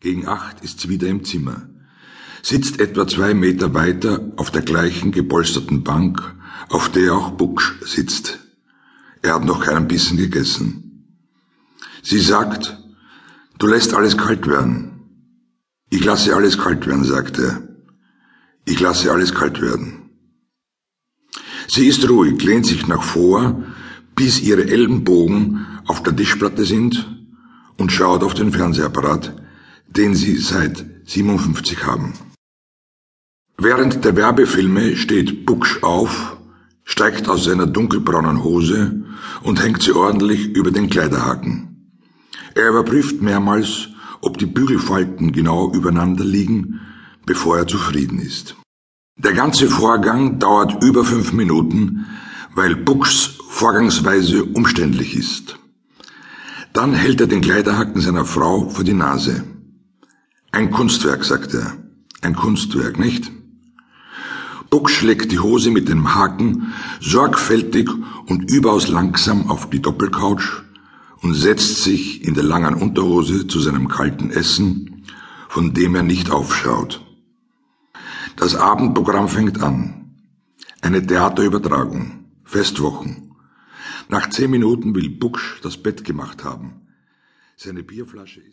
Gegen acht ist sie wieder im Zimmer, sitzt etwa zwei Meter weiter auf der gleichen gepolsterten Bank, auf der auch Bucksch sitzt. Er hat noch keinen Bissen gegessen. Sie sagt, du lässt alles kalt werden. Ich lasse alles kalt werden, sagt er. Ich lasse alles kalt werden. Sie ist ruhig, lehnt sich nach vor, bis ihre Ellenbogen auf der Tischplatte sind und schaut auf den Fernsehapparat, den sie seit 57 haben. Während der Werbefilme steht Bucksch auf, steigt aus seiner dunkelbraunen Hose und hängt sie ordentlich über den Kleiderhaken. Er überprüft mehrmals, ob die Bügelfalten genau übereinander liegen, bevor er zufrieden ist. Der ganze Vorgang dauert über fünf Minuten, weil Buckschs Vorgangsweise umständlich ist. Dann hält er den Kleiderhaken seiner Frau vor die Nase. Ein Kunstwerk, sagt er. Ein Kunstwerk, nicht? Buck schlägt die Hose mit dem Haken sorgfältig und überaus langsam auf die Doppelcouch und setzt sich in der langen Unterhose zu seinem kalten Essen, von dem er nicht aufschaut. Das Abendprogramm fängt an. Eine Theaterübertragung. Festwochen. Nach zehn Minuten will Bucksch das Bett gemacht haben. Seine Bierflasche ist